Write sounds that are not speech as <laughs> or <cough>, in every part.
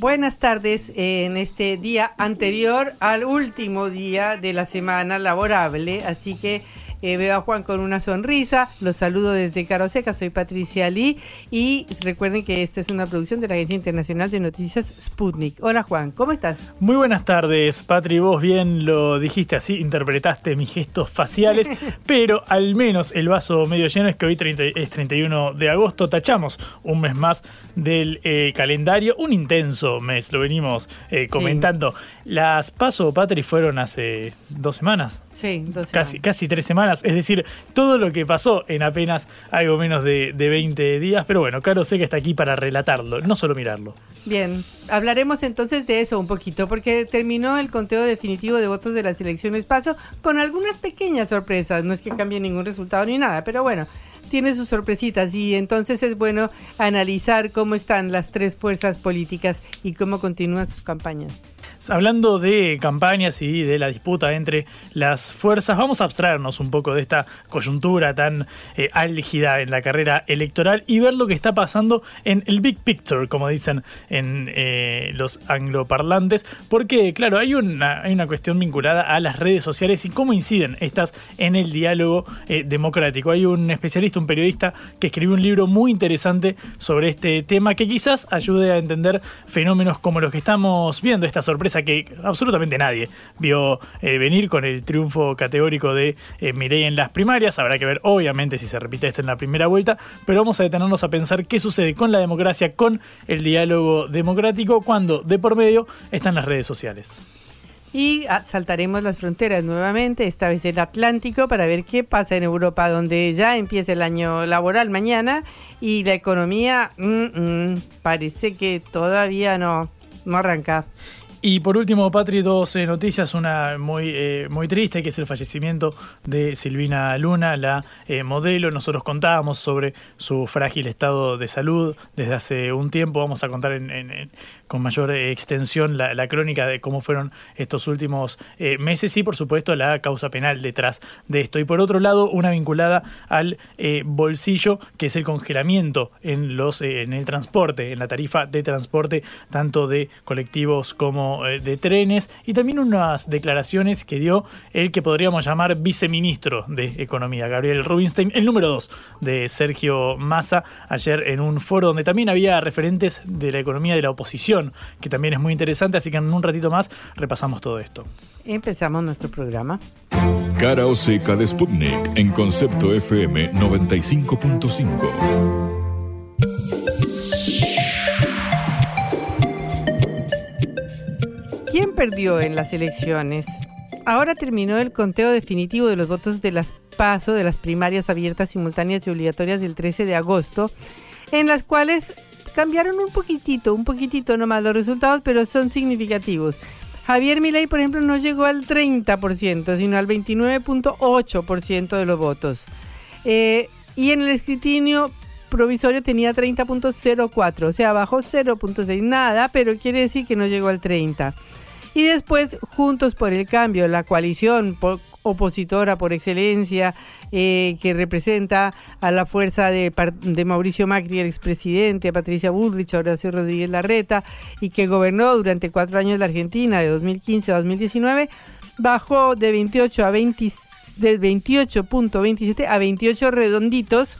Buenas tardes en este día anterior al último día de la semana laborable, así que eh, veo a Juan con una sonrisa. Los saludo desde Caroseca. Soy Patricia Lee. Y recuerden que esta es una producción de la Agencia Internacional de Noticias Sputnik. Hola Juan, ¿cómo estás? Muy buenas tardes, Patri. Vos bien lo dijiste así, interpretaste mis gestos faciales. <laughs> pero al menos el vaso medio lleno es que hoy es 31 de agosto. Tachamos un mes más del eh, calendario. Un intenso mes, lo venimos eh, comentando. Las paso, Patri, fueron hace dos semanas. Sí, dos semanas. Casi, casi tres semanas es decir, todo lo que pasó en apenas algo menos de, 20 días. Pero bueno, Caro sé que está aquí para relatarlo, no solo mirarlo. Bien, hablaremos entonces de eso un poquito, porque terminó el conteo definitivo de votos de las elecciones paso con algunas pequeñas sorpresas. No es que cambie ningún resultado ni nada, pero bueno, tiene sus sorpresitas y entonces es bueno analizar cómo están las tres fuerzas políticas y cómo continúan sus campañas. Hablando de campañas y de la disputa entre las fuerzas, vamos a abstraernos un poco de esta coyuntura tan eh, álgida en la carrera electoral y ver lo que está pasando en el big picture, como dicen en eh, los angloparlantes, porque claro, hay una, hay una cuestión vinculada a las redes sociales y cómo inciden estas en el diálogo eh, democrático. Hay un especialista, un periodista, que escribió un libro muy interesante sobre este tema que quizás ayude a entender fenómenos como los que estamos viendo, esta sorpresa que absolutamente nadie vio eh, venir con el triunfo categórico de eh, en las primarias. Habrá que ver, obviamente, si se repite esto en la primera vuelta, pero vamos a detenernos a pensar qué sucede con la democracia, con el diálogo democrático, cuando de por medio están las redes sociales. Y ah, saltaremos las fronteras nuevamente, esta vez el Atlántico, para ver qué pasa en Europa, donde ya empieza el año laboral mañana y la economía mm, mm, parece que todavía no, no arranca. Y por último, Patri, dos eh, noticias, una muy, eh, muy triste, que es el fallecimiento de Silvina Luna, la eh, modelo. Nosotros contábamos sobre su frágil estado de salud desde hace un tiempo. Vamos a contar en, con mayor extensión la, crónica de cómo fueron estos últimos meses y, por supuesto, la causa penal detrás de esto. Y por otro lado, una vinculada al bolsillo, que es el congelamiento en, los, en el transporte, en la tarifa de transporte, tanto de colectivos como eh, de trenes y también unas declaraciones que dio el que podríamos llamar viceministro de Economía, Gabriel Rubinstein, el número dos de Sergio Massa, ayer en un foro donde también había referentes de la economía de la oposición, que también es muy interesante, así que en un ratito más repasamos todo esto. Empezamos nuestro programa. Cara o seca de Sputnik en concepto FM 95.5. ¿Quién perdió en las elecciones? Ahora terminó el conteo definitivo de los votos de las PASO, de las primarias abiertas, simultáneas y obligatorias del 13 de agosto, en las cuales cambiaron un poquitito, un poquitito nomás los resultados, pero son significativos. Javier Milei, por ejemplo, no llegó al 30%, sino al 29.8% de los votos. Eh, y en el escrutinio provisorio tenía 30.04, o sea, bajó 0.6, nada, pero quiere decir que no llegó al 30. Y después, Juntos por el Cambio, la coalición opositora por excelencia eh, que representa a la fuerza de, Mauricio Macri, el expresidente, Patricia Bullrich, Horacio Rodríguez Larreta, y que gobernó durante cuatro años la Argentina, de 2015 a 2019, bajó de 28 a 20, del 28.27 a 28 redonditos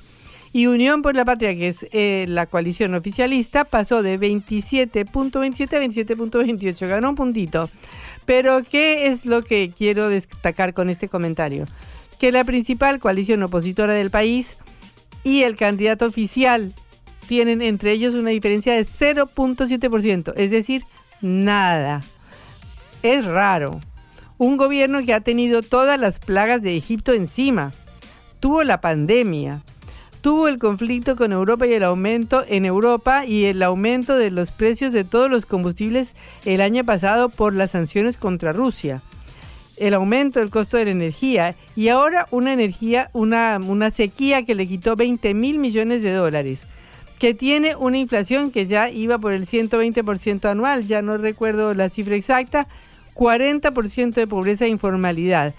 y Unión por la Patria, que es eh, la coalición oficialista, pasó de 27.27 a 27.28, ganó un puntito. Pero, ¿qué es lo que quiero destacar con este comentario? Que la principal coalición opositora del país y el candidato oficial tienen entre ellos una diferencia de 0.7%, es decir, nada. Es raro. Un gobierno que ha tenido todas las plagas de Egipto encima. Tuvo la pandemia, tuvo el conflicto con Europa y el aumento en Europa y el aumento de los precios de todos los combustibles el año pasado por las sanciones contra Rusia. El aumento del costo de la energía y ahora una energía, una, una sequía que le quitó 20 mil millones de dólares, que tiene una inflación que ya iba por el 120% anual, ya no recuerdo la cifra exacta, 40% de pobreza e informalidad.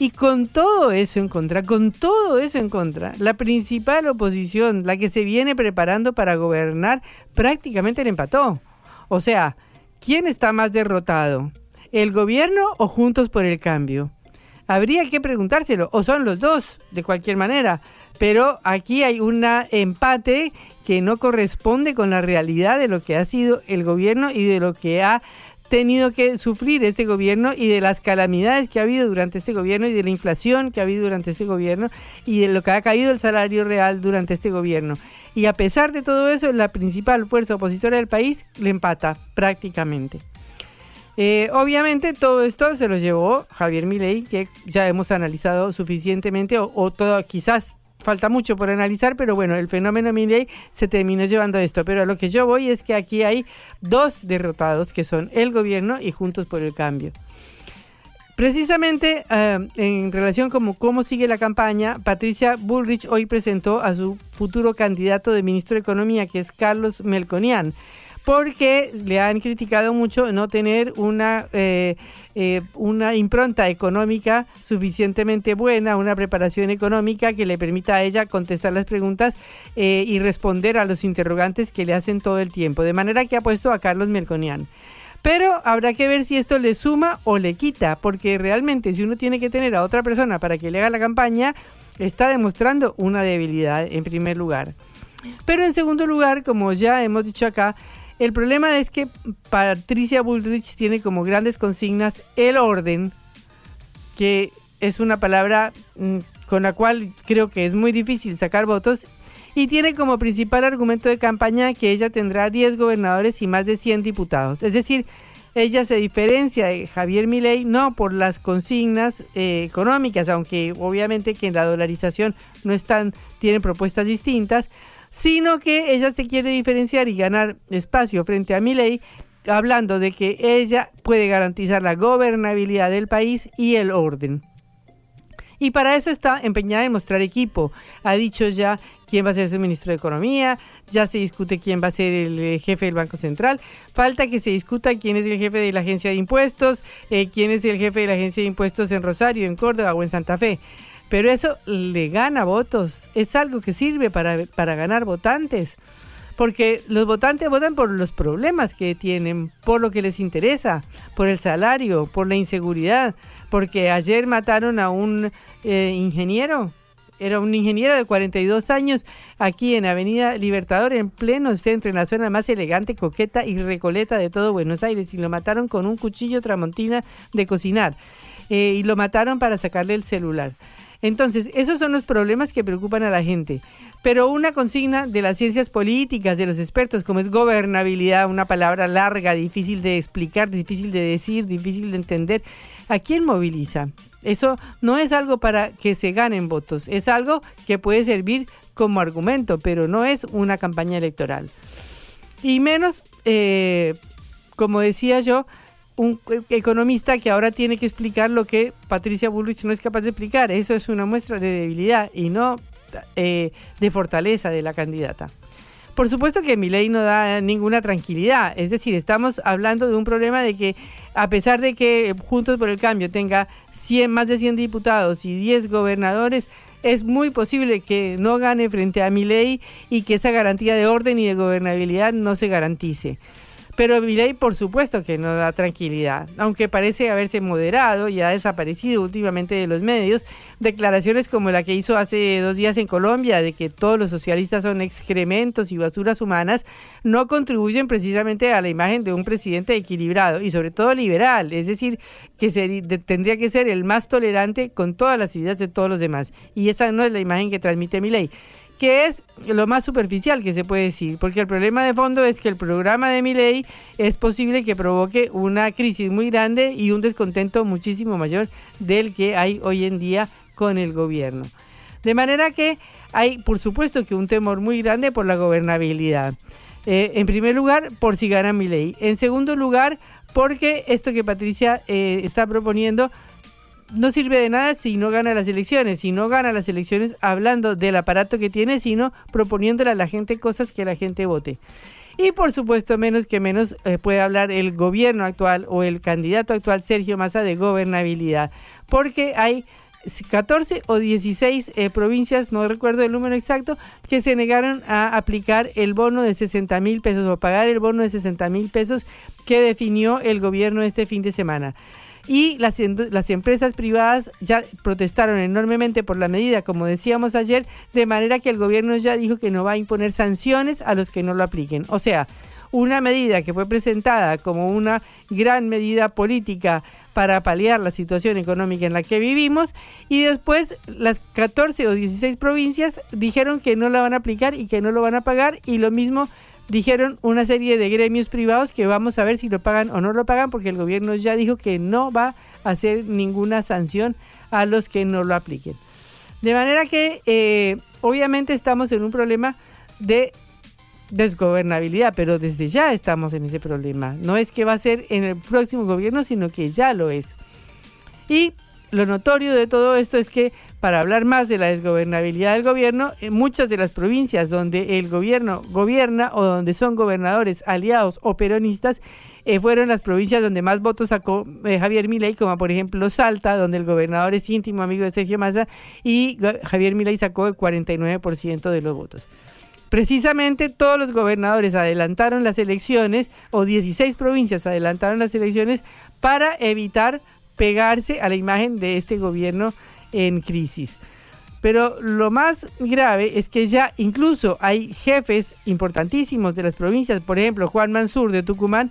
Y con todo eso en contra, con todo eso en contra, la principal oposición, la que se viene preparando para gobernar, prácticamente le empató. O sea, ¿quién está más derrotado? ¿El gobierno o Juntos por el Cambio? Habría que preguntárselo, o son los dos, de cualquier manera. Pero aquí hay un empate que no corresponde con la realidad de lo que ha sido el gobierno y de lo que ha tenido que sufrir este gobierno y de las calamidades que ha habido durante este gobierno y de la inflación que ha habido durante este gobierno y de lo que ha caído el salario real durante este gobierno. Y a pesar de todo eso, la principal fuerza opositora del país le empata prácticamente. Eh, obviamente todo esto se lo llevó Javier Milei, que ya hemos analizado suficientemente, o, o todo, quizás falta mucho por analizar, pero bueno, el fenómeno Milley se terminó llevando esto. Pero a lo que yo voy es que aquí hay dos derrotados, que son el gobierno y Juntos por el Cambio. Precisamente eh, en relación con cómo sigue la campaña, Patricia Bullrich hoy presentó a su futuro candidato de ministro de Economía, que es Carlos Melconian porque le han criticado mucho no tener una, eh, eh, una impronta económica suficientemente buena, una preparación económica que le permita a ella contestar las preguntas eh, y responder a los interrogantes que le hacen todo el tiempo. De manera que ha puesto a Carlos Melconian. Pero habrá que ver si esto le suma o le quita, porque realmente si uno tiene que tener a otra persona para que le haga la campaña, está demostrando una debilidad en primer lugar. Pero en segundo lugar, como ya hemos dicho acá, el problema es que Patricia Bullrich tiene como grandes consignas el orden, que es una palabra mm, con la cual creo que es muy difícil sacar votos, y tiene como principal argumento de campaña que ella tendrá 10 gobernadores y más de 100 diputados. Es decir, ella se diferencia de Javier Milei no por las consignas eh, económicas, aunque obviamente que en la dolarización no están, tienen propuestas distintas, sino que ella se quiere diferenciar y ganar espacio frente a Milei hablando de que ella puede garantizar la gobernabilidad del país y el orden. Y para eso está empeñada en mostrar equipo. Ha dicho ya quién va a ser su ministro de Economía, ya se discute quién va a ser el eh, jefe del Banco Central. Falta que se discuta quién es el jefe de la Agencia de Impuestos, eh, quién es el jefe de la Agencia de Impuestos en Rosario, en Córdoba o en Santa Fe. Pero eso le gana votos, es algo que sirve para, para ganar votantes, porque los votantes votan por los problemas que tienen, por lo que les interesa, por el salario, por la inseguridad, porque ayer mataron a un eh, ingeniero, era un ingeniero de 42 años aquí en Avenida Libertador, en pleno centro, en la zona más elegante, coqueta y recoleta de todo Buenos Aires, y lo mataron con un cuchillo tramontina de cocinar. Eh, y lo mataron para sacarle el celular. Entonces, esos son los problemas que preocupan a la gente. Pero una consigna de las ciencias políticas, de los expertos, como es gobernabilidad, una palabra larga, difícil de explicar, difícil de decir, difícil de entender, ¿a quién moviliza? Eso no es algo para que se ganen votos, es algo que puede servir como argumento, pero no es una campaña electoral. Y menos, eh, como decía yo, un economista que ahora tiene que explicar lo que Patricia Bullrich no es capaz de explicar. Eso es una muestra de debilidad y no eh, de fortaleza de la candidata. Por supuesto que mi ley no da ninguna tranquilidad, es decir, estamos hablando de un problema de que a pesar de que Juntos por el Cambio tenga 100, más de 100 diputados y 10 gobernadores, es muy posible que no gane frente a mi ley y que esa garantía de orden y de gobernabilidad no se garantice. Pero ley, por supuesto que no da tranquilidad, aunque parece haberse moderado y ha desaparecido últimamente de los medios. Declaraciones como la que hizo hace dos días en Colombia de que todos los socialistas son excrementos y basuras humanas, no contribuyen precisamente a la imagen de un presidente equilibrado y sobre todo liberal, es decir, que tendría que ser el más tolerante con todas las ideas de todos los demás. Y esa no es la imagen que transmite mi ley que es lo más superficial que se puede decir, porque el problema de fondo es que el programa de mi ley es posible que provoque una crisis muy grande y un descontento muchísimo mayor del que hay hoy en día con el gobierno. De manera que hay, por supuesto, que un temor muy grande por la gobernabilidad. Eh, en primer lugar, por si gana mi ley. En segundo lugar, porque esto que Patricia eh, está proponiendo no sirve de nada si no gana las elecciones, si no gana las elecciones hablando del aparato que tiene, sino proponiéndole a la gente cosas que la gente vote. Y por supuesto, menos que menos eh, puede hablar el gobierno actual o el candidato actual, Sergio Massa, de gobernabilidad, porque hay 14 o 16 eh, provincias, no recuerdo el número exacto, que se negaron a aplicar el bono de 60 mil pesos o pagar el bono de 60 mil pesos que definió el gobierno este fin de semana y las, las empresas privadas ya protestaron enormemente por la medida, como decíamos ayer, de manera que el gobierno ya dijo que no va a imponer sanciones a los que no lo apliquen. O sea, una medida que fue presentada como una gran medida política para paliar la situación económica en la que vivimos y después las 14 o 16 provincias dijeron que no la van a aplicar y que no lo van a pagar y lo mismo dijeron una serie de gremios privados que vamos a ver si lo pagan o no lo pagan porque el gobierno ya dijo que no va a hacer ninguna sanción a los que no lo apliquen. De manera que eh, obviamente estamos en un problema de desgobernabilidad, pero desde ya estamos en ese problema. No es que va a ser en el próximo gobierno, sino que ya lo es. Y lo notorio de todo esto es que para hablar más de la desgobernabilidad del gobierno, en muchas de las provincias donde el gobierno gobierna o donde son gobernadores aliados o peronistas, eh, fueron las provincias donde más votos sacó eh, Javier Milei, como por ejemplo Salta, donde el gobernador es íntimo amigo de Sergio Massa, y Javier Milei sacó el 49% de los votos. Precisamente todos los gobernadores adelantaron las elecciones, o 16 provincias adelantaron las elecciones, para evitar pegarse a la imagen de este gobierno en crisis. Pero lo más grave es que ya incluso hay jefes importantísimos de las provincias, por ejemplo Juan Mansur de Tucumán,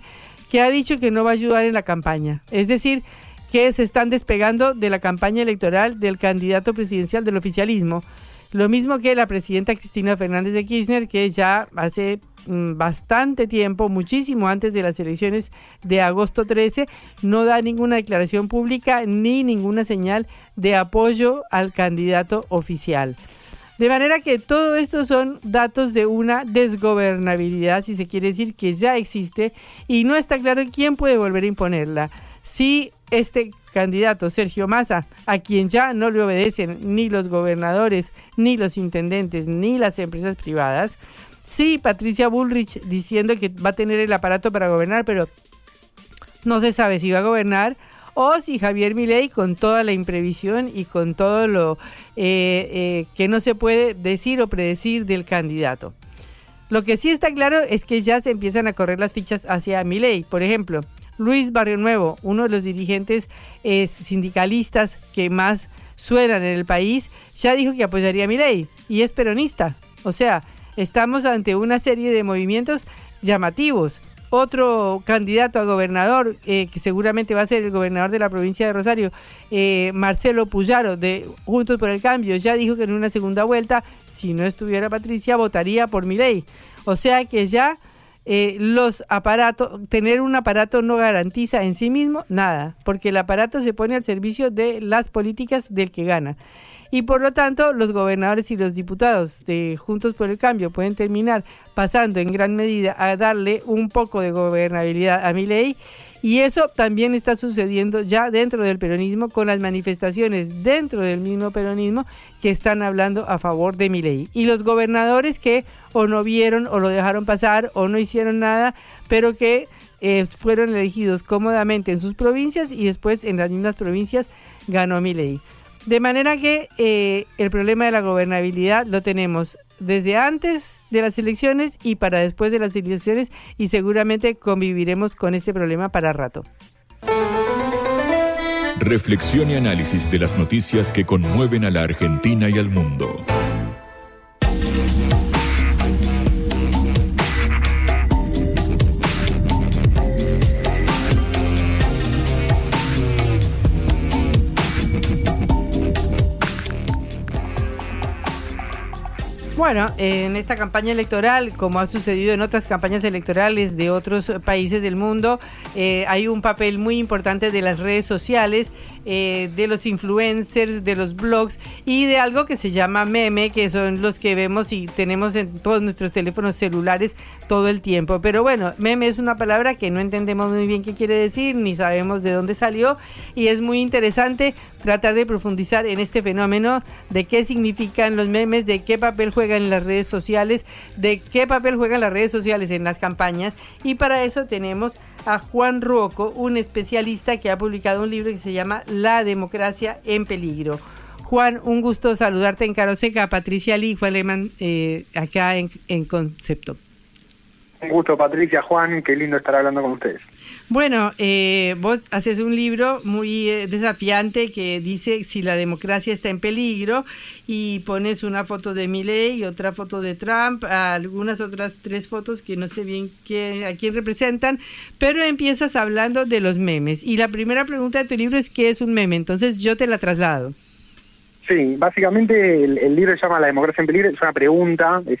que ha dicho que no va a ayudar en la campaña. Es decir, que se están despegando de la campaña electoral del candidato presidencial del oficialismo. Lo mismo que la presidenta Cristina Fernández de Kirchner, que ya hace Mm, bastante tiempo, muchísimo antes de las elecciones de agosto 13, no da ninguna declaración pública ni ninguna señal de apoyo al candidato oficial. De manera que todo esto son datos de una desgobernabilidad, si se quiere decir que ya existe, y no está claro quién puede volver a imponerla. Si este candidato, Sergio Massa, a quien ya no le obedecen ni los gobernadores, ni los intendentes, ni las empresas privadas, Sí, Patricia Bullrich diciendo que va a tener el aparato para gobernar, pero no se sabe si va a gobernar o si Javier Milei con toda la imprevisión y con todo lo eh, eh, que no se puede decir o predecir del candidato. Lo que sí está claro es que ya se empiezan a correr las fichas hacia Milei. Por ejemplo, Luis Barrio Nuevo, uno de los dirigentes sindicalistas que más suenan en el país, ya dijo que apoyaría a Milei y es peronista. O sea, estamos ante una serie de movimientos llamativos. Otro candidato a gobernador, eh, que seguramente va a ser el gobernador de la provincia de Rosario, eh, Marcelo Puyaro, de Juntos por el Cambio, ya dijo que en una segunda vuelta, si no estuviera Patricia, votaría por mi ley. O sea que ya eh, los aparatos, tener un aparato no garantiza en sí mismo nada, porque el aparato se pone al servicio de las políticas del que gana. Y por lo tanto los gobernadores y los diputados de Juntos por el Cambio pueden terminar pasando en gran medida a darle un poco de gobernabilidad a mi ley y eso también está sucediendo ya dentro del peronismo con las manifestaciones dentro del mismo peronismo que están hablando a favor de mi ley. Y los gobernadores que o no vieron o lo dejaron pasar o no hicieron nada, pero que eh, fueron elegidos cómodamente en sus provincias y después en las mismas provincias ganó mi ley. De manera que eh, el problema de la gobernabilidad lo tenemos desde antes de las elecciones y para después de las elecciones y seguramente conviviremos con este problema para rato. Reflexión y análisis de las noticias que conmueven a la Argentina y al mundo. Bueno, en esta campaña electoral, como ha sucedido en otras campañas electorales de otros países del mundo, eh, hay un papel muy importante de las redes sociales, eh, de los influencers, de los blogs y de algo que se llama meme, que son los que vemos y tenemos en todos nuestros teléfonos celulares todo el tiempo. Pero bueno, meme es una palabra que no entendemos muy bien qué quiere decir, ni sabemos de dónde salió y es muy interesante tratar de profundizar en este fenómeno de qué significan los memes, de qué papel juega en las redes sociales, de qué papel juegan las redes sociales en las campañas. Y para eso tenemos a Juan Roco, un especialista que ha publicado un libro que se llama La democracia en peligro. Juan, un gusto saludarte en Caroseca, Patricia Lee, Juan Lehmann, eh, acá en, en Concepto. Un gusto, Patricia, Juan, qué lindo estar hablando con ustedes. Bueno, eh, vos haces un libro muy eh, desafiante que dice si la democracia está en peligro y pones una foto de Milley otra foto de Trump, algunas otras tres fotos que no sé bien a quién representan, pero empiezas hablando de los memes. Y la primera pregunta de tu libro es ¿qué es un meme? Entonces yo te la traslado. Sí, básicamente el, libro llama La democracia en peligro, es una pregunta, es,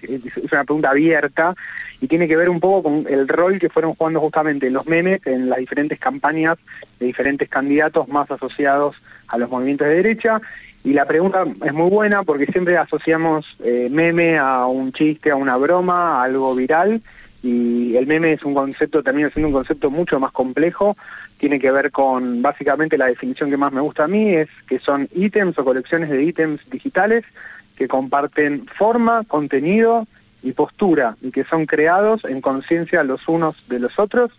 una pregunta abierta y tiene que ver un poco con el rol que fueron jugando justamente los memes en las diferentes campañas de diferentes candidatos más asociados a los movimientos de derecha. Y la pregunta es muy buena porque siempre asociamos eh, meme a un chiste, a una broma, a algo viral, y el meme es un concepto, termina siendo un concepto mucho más complejo, tiene que ver con básicamente la definición que más me gusta a mí, es que son ítems o colecciones de ítems digitales que comparten forma, contenido y postura y que son creados en conciencia los unos de los otros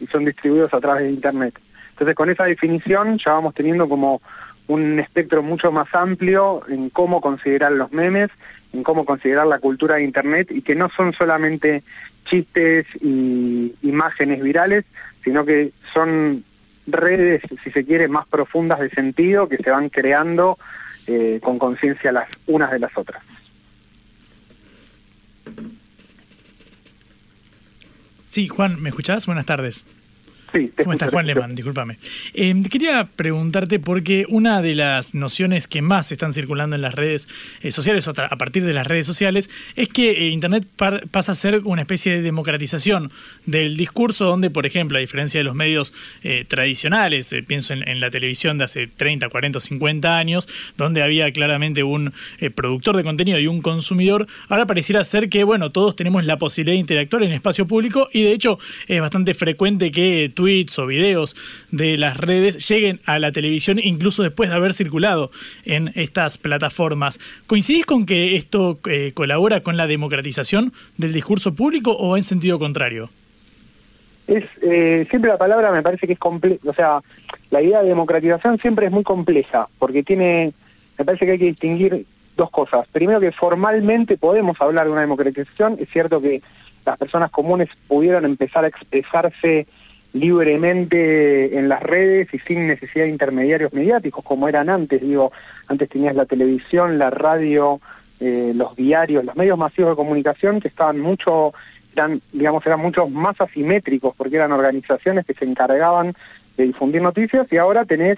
y son distribuidos a través de Internet. Entonces con esa definición ya vamos teniendo como un espectro mucho más amplio en cómo considerar los memes, en cómo considerar la cultura de Internet y que no son solamente chistes y imágenes virales, sino que son redes, si se quiere, más profundas de sentido que se van creando eh, con conciencia las unas de las otras. Sí, Juan, ¿me escuchás? Buenas tardes. Sí, ¿Cómo estás, Juan Lehmann? Discúlpame. Eh, quería preguntarte porque una de las nociones que más están circulando en las redes eh, sociales, o a partir de las redes sociales, es que eh, Internet pasa a ser una especie de democratización del discurso, donde, por ejemplo, a diferencia de los medios tradicionales, pienso en, la televisión de hace 30, 40, 50 años, donde había claramente un productor de contenido y un consumidor, ahora pareciera ser que, bueno, todos tenemos la posibilidad de interactuar en espacio público y, de hecho, es bastante frecuente que tweets o videos de las redes lleguen a la televisión incluso después de haber circulado en estas plataformas. ¿Coincidís con que esto eh, colabora con la democratización del discurso público o en sentido contrario? Es eh, siempre la palabra me parece que es compleja, o sea, la idea de democratización siempre es muy compleja, porque tiene, me parece que hay que distinguir dos cosas. Primero que formalmente podemos hablar de una democratización, es cierto que las personas comunes pudieron empezar a expresarse libremente en las redes y sin necesidad de intermediarios mediáticos como eran antes. Digo, antes tenías la televisión, la radio, eh, los diarios, los medios masivos de comunicación que estaban mucho, eran, digamos, eran mucho más asimétricos porque eran organizaciones que se encargaban de difundir noticias y ahora tenés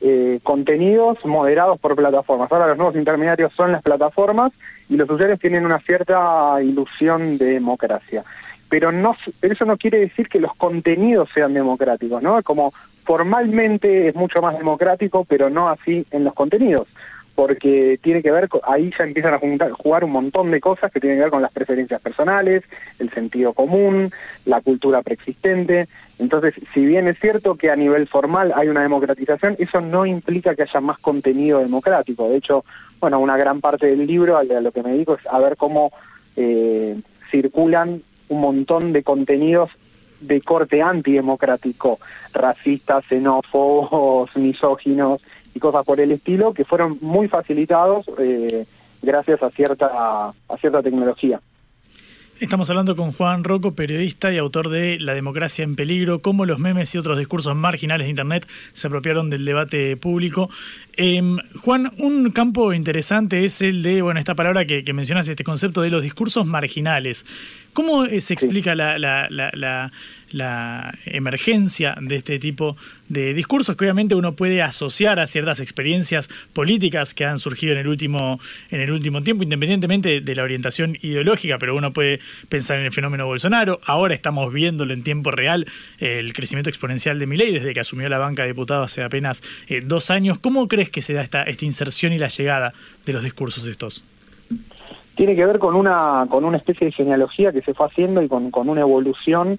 eh, contenidos moderados por plataformas. Ahora los nuevos intermediarios son las plataformas y los usuarios tienen una cierta ilusión de democracia pero no, eso no quiere decir que los contenidos sean democráticos, ¿no? Como formalmente es mucho más democrático, pero no así en los contenidos, porque tiene que ver, ahí ya empiezan a jugar un montón de cosas que tienen que ver con las preferencias personales, el sentido común, la cultura preexistente. Entonces, si bien es cierto que a nivel formal hay una democratización, eso no implica que haya más contenido democrático. De hecho, bueno, una gran parte del libro a lo que me dedico es a ver cómo eh, circulan un montón de contenidos de corte antidemocrático, racistas, xenófobos, misóginos y cosas por el estilo, que fueron muy facilitados eh, gracias a cierta, a cierta tecnología. Estamos hablando con Juan Rocco, periodista y autor de La democracia en peligro, cómo los memes y otros discursos marginales de Internet se apropiaron del debate público. Em, Juan, un campo interesante es el de, bueno, esta palabra que, mencionas, este concepto de los discursos marginales. ¿Cómo eh, se explica la, la emergencia de este tipo de discursos que obviamente uno puede asociar a ciertas experiencias políticas que han surgido en el último, en el último tiempo, independientemente de la orientación ideológica, pero uno puede pensar en el fenómeno Bolsonaro. Ahora estamos viéndolo en tiempo real, el crecimiento exponencial de Milei desde que asumió la banca de diputados hace apenas eh, dos años. ¿Cómo crees que se da esta, esta inserción y la llegada de los discursos estos? Tiene que ver con una, con una especie de genealogía que se fue haciendo y con, con una evolución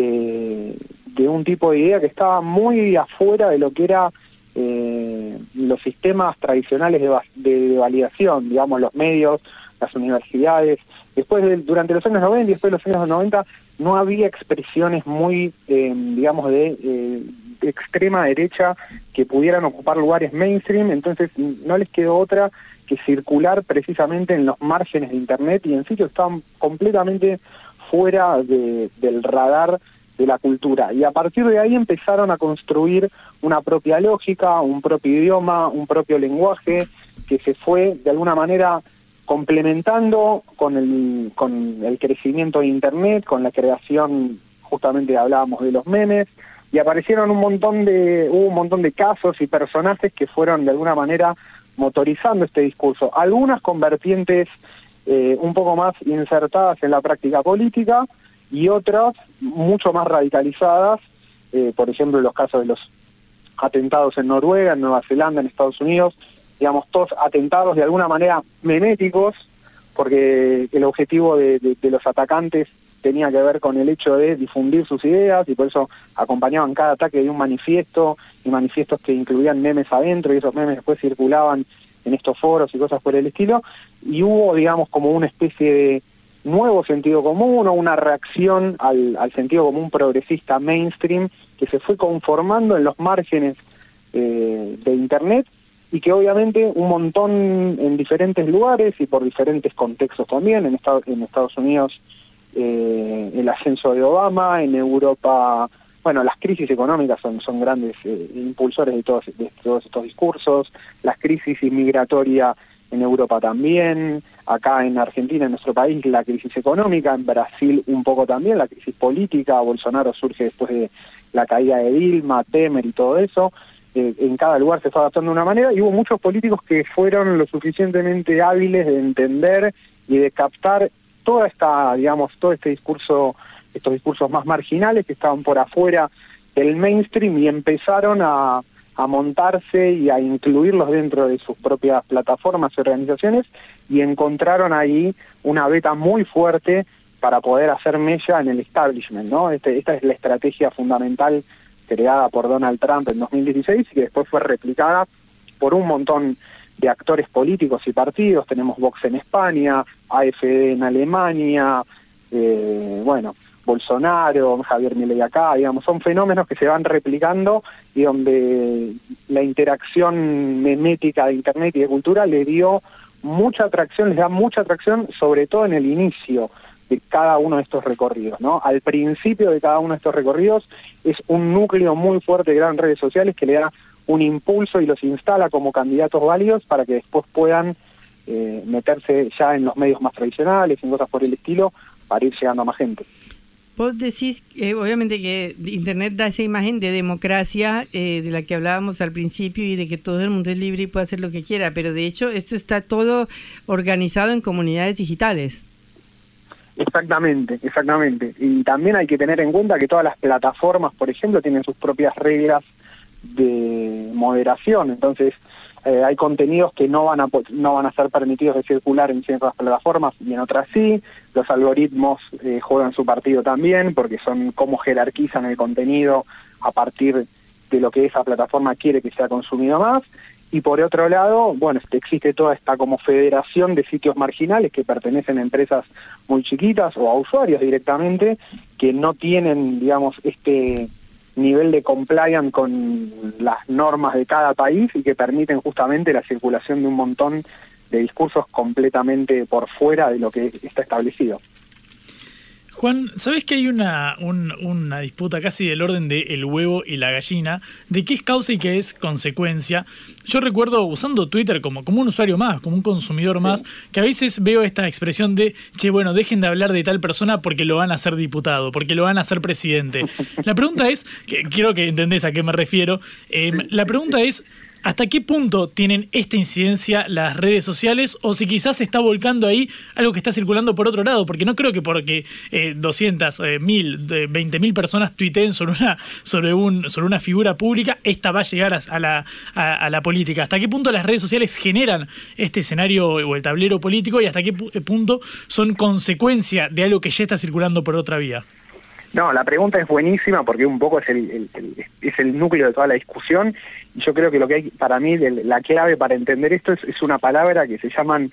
de, un tipo de idea que estaba muy afuera de lo que era eh, los sistemas tradicionales de, validación, digamos, los medios, las universidades. Después, de, durante los años 90 y después de los años 90, no había expresiones muy, eh, digamos, de, eh, de, extrema derecha que pudieran ocupar lugares mainstream, entonces no les quedó otra que circular precisamente en los márgenes de Internet y en sitios que estaban completamente fuera del radar de la cultura. Y a partir de ahí empezaron a construir una propia lógica, un propio idioma, un propio lenguaje, que se fue de alguna manera complementando con el, con el crecimiento de Internet, con la creación, justamente hablábamos de los memes, y aparecieron un montón de, hubo un montón de casos y personajes que fueron de alguna manera motorizando este discurso, algunas con vertientes eh, un poco más insertadas en la práctica política y otras mucho más radicalizadas, eh, por ejemplo los casos de los atentados en Noruega, en Nueva Zelanda, en Estados Unidos, digamos, todos atentados de alguna manera meméticos, porque el objetivo de los atacantes tenía que ver con el hecho de difundir sus ideas y por eso acompañaban cada ataque de un manifiesto y manifiestos que incluían memes adentro y esos memes después circulaban en estos foros y cosas por el estilo y hubo digamos como una especie de nuevo sentido común o una reacción al, sentido común progresista mainstream que se fue conformando en los márgenes eh, de internet y que obviamente un montón en diferentes lugares y por diferentes contextos también en, en Estados Unidos eh, el ascenso de Obama, en Europa, bueno, las crisis económicas son, son grandes eh, impulsores de todos, de todos estos discursos, las crisis inmigratoria en Europa también, acá en Argentina, en nuestro país, la crisis económica, en Brasil un poco también, la crisis política, Bolsonaro surge después de la caída de Dilma, Temer y todo eso, eh, en cada lugar se fue adaptando de una manera y hubo muchos políticos que fueron lo suficientemente hábiles de entender y de captar toda esta, digamos, todo este discurso, estos discursos más marginales que estaban por afuera del mainstream y empezaron a, montarse y a incluirlos dentro de sus propias plataformas y organizaciones y encontraron ahí una beta muy fuerte para poder hacer mella en el establishment, ¿no? Este, esta es la estrategia fundamental creada por Donald Trump en 2016 y que después fue replicada por un montón de actores políticos y partidos, tenemos Vox en España, AFD en Alemania, eh, bueno, Bolsonaro, Javier Milei acá, digamos, son fenómenos que se van replicando y donde la interacción memética de Internet y de cultura le dio mucha atracción, les da mucha atracción, sobre todo en el inicio de cada uno de estos recorridos, ¿no? Al principio de cada uno de estos recorridos es un núcleo muy fuerte de grandes redes sociales que le da un impulso y los instala como candidatos válidos para que después puedan eh, meterse ya en los medios más tradicionales, en cosas por el estilo, para ir llegando a más gente. Vos decís, eh, obviamente, que Internet da esa imagen de democracia eh, de la que hablábamos al principio y de que todo el mundo es libre y puede hacer lo que quiera, pero de hecho esto está todo organizado en comunidades digitales. Exactamente, exactamente. Y también hay que tener en cuenta que todas las plataformas, por ejemplo, tienen sus propias reglas de moderación. Entonces, eh, hay contenidos que no van, a, no van a ser permitidos de circular en ciertas plataformas y en otras sí. Los algoritmos eh, juegan su partido también porque son cómo jerarquizan el contenido a partir de lo que esa plataforma quiere que sea consumido más. Y por otro lado, bueno, existe toda esta como federación de sitios marginales que pertenecen a empresas muy chiquitas o a usuarios directamente que no tienen, digamos, este nivel de compliance con las normas de cada país y que permiten justamente la circulación de un montón de discursos completamente por fuera de lo que está establecido. Juan, ¿sabes que hay una, una disputa casi del orden de el huevo y la gallina? De qué es causa y qué es consecuencia. Yo recuerdo usando Twitter como, como un usuario más, como un consumidor más, que a veces veo esta expresión de, che, bueno, dejen de hablar de tal persona porque lo van a hacer diputado, porque lo van a hacer presidente. <laughs> La pregunta es, que quiero que entendés a qué me refiero, eh, la pregunta es, ¿Hasta qué punto tienen esta incidencia las redes sociales o si quizás se está volcando ahí algo que está circulando por otro lado? Porque no creo que porque eh, 200, eh, 1000, 20 mil personas tuiteen sobre una, sobre, un, sobre una figura pública, esta va a llegar a, la, a, la política. ¿Hasta qué punto las redes sociales generan este escenario o el tablero político y hasta qué punto son consecuencia de algo que ya está circulando por otra vía? No, la pregunta es buenísima porque un poco es el, es el núcleo de toda la discusión y yo creo que lo que hay para mí, la clave para entender esto es, una palabra que se llaman,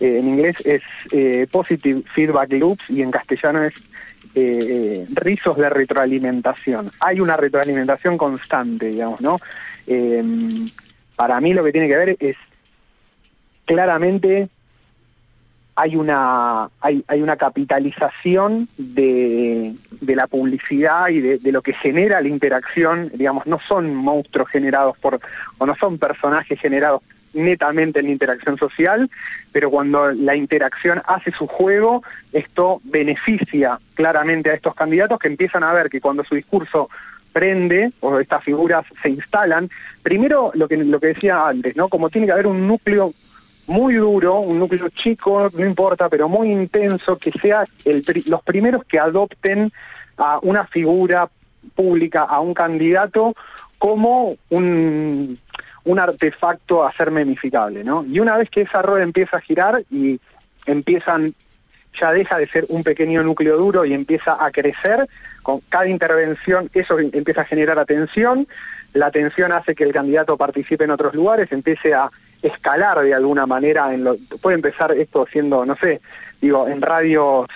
eh, en inglés es eh, positive feedback loops y en castellano es eh, rizos de retroalimentación. Hay una retroalimentación constante, digamos, ¿no? para mí lo que tiene que ver es claramente hay una, hay, hay una capitalización de, de la publicidad y de, de, lo que genera la interacción, digamos, no son monstruos generados por, o no son personajes generados netamente en la interacción social, pero cuando la interacción hace su juego, esto beneficia claramente a estos candidatos que empiezan a ver que cuando su discurso prende o estas figuras se instalan, primero lo que, lo que decía antes, ¿no? Como tiene que haber un núcleo muy duro, un núcleo chico, no importa, pero muy intenso, que sea los primeros que adopten a una figura pública, a un candidato, como un, un artefacto a ser memificable, ¿no? Y una vez que esa rueda empieza a girar y empiezan, ya deja de ser un pequeño núcleo duro y empieza a crecer, con cada intervención eso empieza a generar atención, la atención hace que el candidato participe en otros lugares, empiece a escalar de alguna manera, en lo, puede empezar esto siendo, no sé, digo, en radios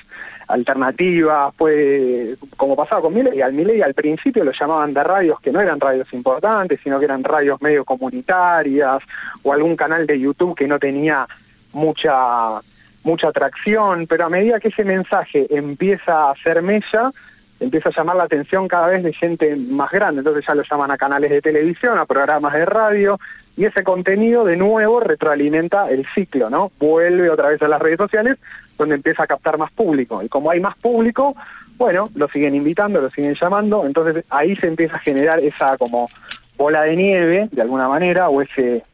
alternativas, puede, como pasaba con Miley, al Miley al principio lo llamaban de radios que no eran radios importantes, sino que eran radios medio comunitarias, o algún canal de YouTube que no tenía mucha mucha atracción, pero a medida que ese mensaje empieza a hacer mella, empieza a llamar la atención cada vez de gente más grande, entonces ya lo llaman a canales de televisión, a programas de radio, y ese contenido de nuevo retroalimenta el ciclo, ¿no? Vuelve otra vez a las redes sociales donde empieza a captar más público. Y como hay más público, bueno, lo siguen invitando, lo siguen llamando, entonces ahí se empieza a generar esa como bola de nieve, de alguna manera, o ese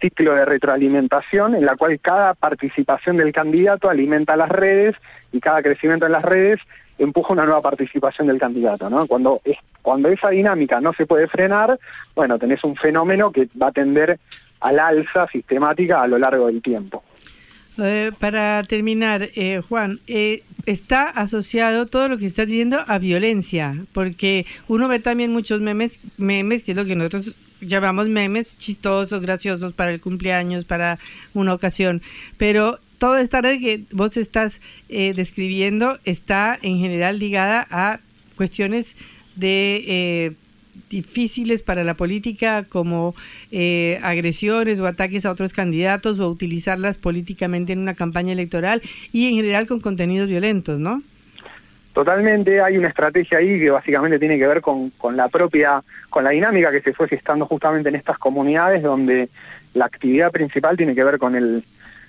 ciclo de retroalimentación en la cual cada participación del candidato alimenta las redes y cada crecimiento en las redes empuja una nueva participación del candidato, ¿no? Cuando, cuando esa dinámica no se puede frenar, bueno, tenés un fenómeno que va a tender al alza sistemática a lo largo del tiempo. Eh, para terminar, eh, Juan, eh, está asociado todo lo que estás diciendo a violencia, porque uno ve también muchos memes, memes que es lo que nosotros llamamos memes chistosos, graciosos para el cumpleaños, para una ocasión, pero toda esta red que vos estás eh, describiendo está en general ligada a cuestiones de eh, difíciles para la política como eh, agresiones o ataques a otros candidatos o utilizarlas políticamente en una campaña electoral y en general con contenidos violentos, ¿no? Totalmente, hay una estrategia ahí que básicamente tiene que ver con, con la propia, con la dinámica que se fue gestando justamente en estas comunidades donde la actividad principal tiene que ver con el,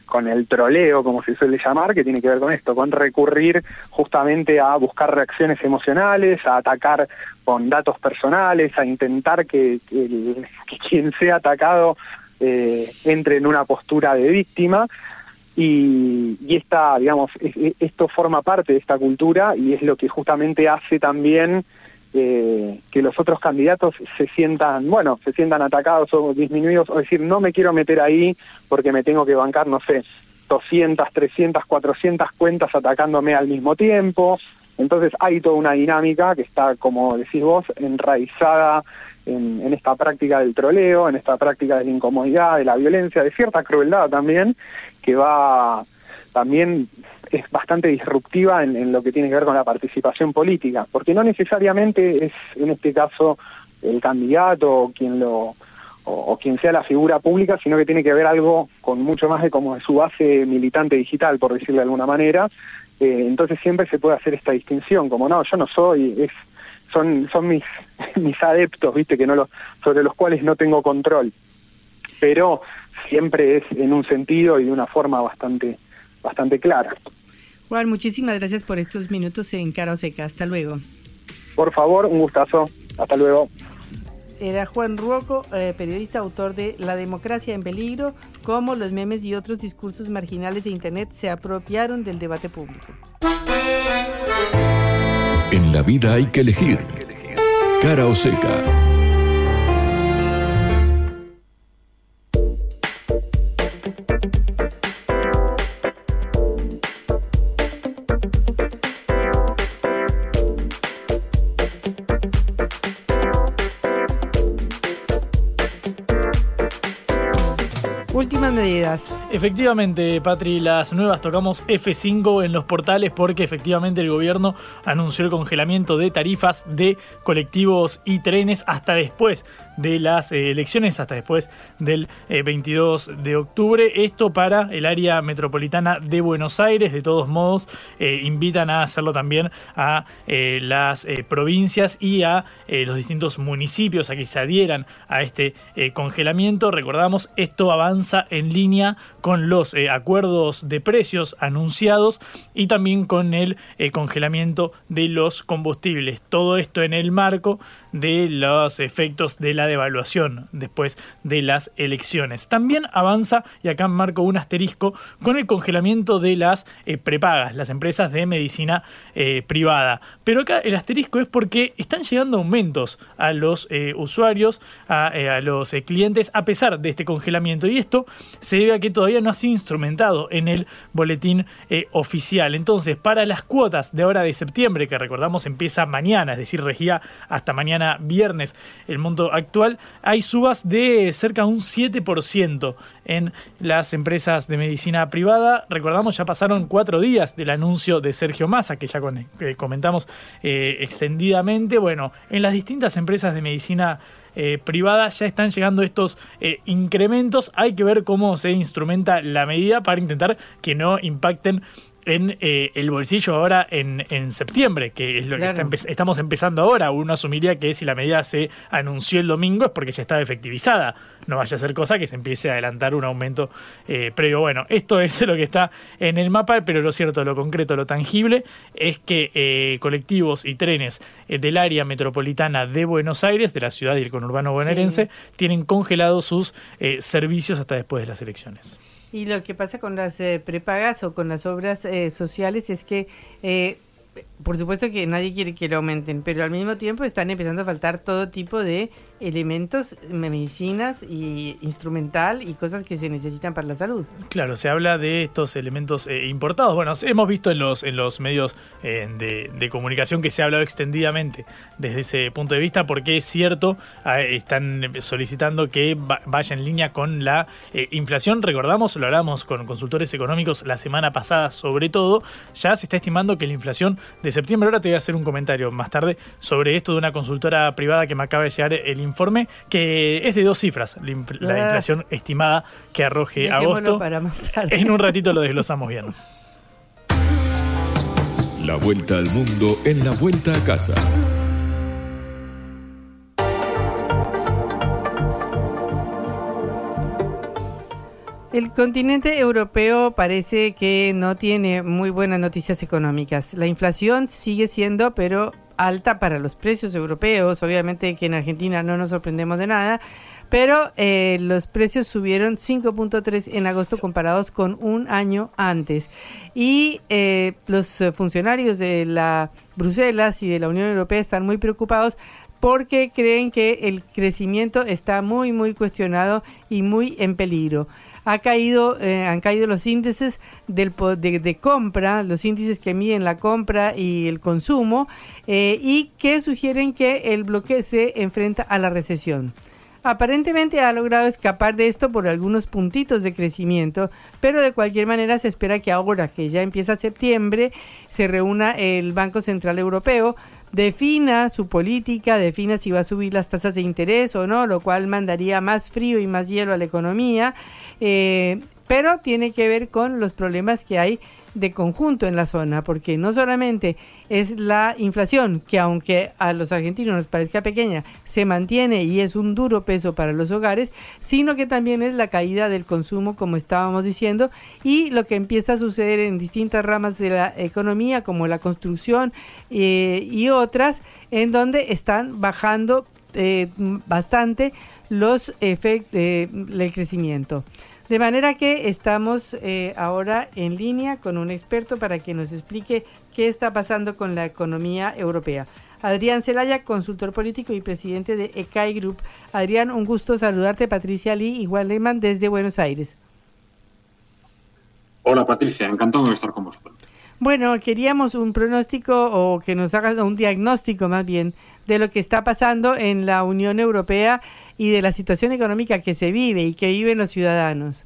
con el troleo, como se suele llamar, que tiene que ver con esto, con recurrir justamente a buscar reacciones emocionales, a atacar con datos personales, a intentar que, quien sea atacado eh, entre en una postura de víctima. Y, y esta, digamos, esto forma parte de esta cultura y es lo que justamente hace también eh, que los otros candidatos se sientan, bueno, se sientan atacados o disminuidos, o decir, no me quiero meter ahí porque me tengo que bancar, no sé, 200, 300, 400 cuentas atacándome al mismo tiempo. Entonces hay toda una dinámica que está, como decís vos, enraizada en, en esta práctica del troleo, en esta práctica de la incomodidad, de la violencia, de cierta crueldad también, que va también es bastante disruptiva en, lo que tiene que ver con la participación política, porque no necesariamente es en este caso el candidato o quien lo o, quien sea la figura pública, sino que tiene que ver algo con mucho más de como de su base militante digital, por decirlo de alguna manera, Eh, entonces siempre se puede hacer esta distinción, como no, yo no soy, son son mis <laughs> mis adeptos, viste, que no los sobre los cuales no tengo control. Pero siempre es en un sentido y de una forma bastante bastante clara. Juan, muchísimas gracias por estos minutos en Cara o Seca. Hasta luego. Por favor, un gustazo. Hasta luego. Era Juan Ruoco, eh, periodista, autor de La democracia en peligro, cómo los memes y otros discursos marginales de Internet se apropiaron del debate público. En la vida hay que elegir. Cara o seca. Últimas medidas. Efectivamente, Patri, las nuevas tocamos F5 en los portales porque efectivamente el gobierno anunció el congelamiento de tarifas de colectivos y trenes hasta después de las eh, elecciones, hasta después del 22 eh, de octubre. Esto para el área metropolitana de Buenos Aires. De todos modos, eh, invitan a hacerlo también a las provincias y a los distintos municipios a que se adhieran a este congelamiento. Recordamos, esto avanza en línea con los eh, acuerdos de precios anunciados y también con el eh, congelamiento de los combustibles. Todo esto en el marco de los efectos de la devaluación después de las elecciones. También avanza, y acá marco un asterisco, con el congelamiento de las eh, prepagas, las empresas de medicina privada. Pero acá el asterisco es porque están llegando aumentos a los usuarios, a, a los clientes, a pesar de este congelamiento. Y esto se debe a que todavía no ha sido instrumentado en el boletín eh, oficial. Entonces, para las cuotas de ahora de septiembre, que recordamos empieza mañana, es decir, regía hasta mañana viernes el monto actual, hay subas de cerca de un 7% en las empresas de medicina privada. Recordamos, ya pasaron cuatro días del anuncio de Sergio Massa, que ya eh, comentamos eh, extendidamente. Bueno, en las distintas empresas de medicina eh, privada ya están llegando estos incrementos. Hay que ver cómo se instrumenta la medida para intentar que no impacten en eh, el bolsillo ahora en, en, septiembre, que es lo que estamos empezando ahora. Uno asumiría que si la medida se anunció el domingo es porque ya está efectivizada. No vaya a ser cosa que se empiece a adelantar un aumento eh, previo. Bueno, esto es lo que está en el mapa, pero lo cierto, lo concreto, lo tangible es que eh, colectivos y trenes del área metropolitana de Buenos Aires, de la ciudad y el conurbano bonaerense, tienen congelados sus servicios hasta después de las elecciones. Y lo que pasa con las eh, prepagas o con las obras eh, sociales es que eh, por supuesto que nadie quiere que lo aumenten, pero al mismo tiempo están empezando a faltar todo tipo de elementos, medicinas y instrumental y cosas que se necesitan para la salud. Claro, se habla de estos elementos eh, importados. Bueno, hemos visto en los, en los medios eh, de, comunicación que se ha hablado extendidamente desde ese punto de vista, porque es cierto, ah, están solicitando que vaya en línea con la eh, inflación. Recordamos, lo hablamos con consultores económicos la semana pasada sobre todo, ya se está estimando que la inflación septiembre. Ahora te voy a hacer un comentario más tarde sobre esto de una consultora privada que me acaba de llegar el informe, que es de dos cifras, la, ah. inflación estimada que arroje agosto. En un ratito lo desglosamos bien. La vuelta al mundo en la vuelta a casa. El continente europeo parece que no tiene muy buenas noticias económicas. La inflación sigue siendo, pero alta para los precios europeos. Obviamente que en Argentina no nos sorprendemos de nada, pero eh, los precios subieron 5.3 en agosto comparados con un año antes. Y eh, los funcionarios de la Bruselas y de la Unión Europea están muy preocupados porque creen que el crecimiento está muy, muy cuestionado y muy en peligro ha caído, eh, han caído los índices de, compra, los índices que miden la compra y el consumo, eh, y que sugieren que el bloque se enfrenta a la recesión. Aparentemente ha logrado escapar de esto por algunos puntitos de crecimiento, pero de cualquier manera se espera que ahora que ya empieza septiembre se reúna el Banco Central Europeo defina su política, defina si va a subir las tasas de interés o no, lo cual mandaría más frío y más hielo a la economía, eh, pero tiene que ver con los problemas que hay de conjunto en la zona, porque no solamente es la inflación, que aunque a los argentinos nos parezca pequeña, se mantiene y es un duro peso para los hogares, sino que también es la caída del consumo, como estábamos diciendo, y lo que empieza a suceder en distintas ramas de la economía, como la construcción eh, y otras, en donde están bajando eh, bastante los efectos del crecimiento. De manera que estamos eh, ahora en línea con un experto para que nos explique qué está pasando con la economía europea. Adrián Celaya, consultor político y presidente de ECAI Group. Adrián, un gusto saludarte. Patricia Lee y Juan Lehmann desde Buenos Aires. Hola Patricia, encantado de estar con vosotros. Bueno, queríamos un pronóstico o que nos hagas un diagnóstico más bien de lo que está pasando en la Unión Europea y de la situación económica que se vive y que viven los ciudadanos.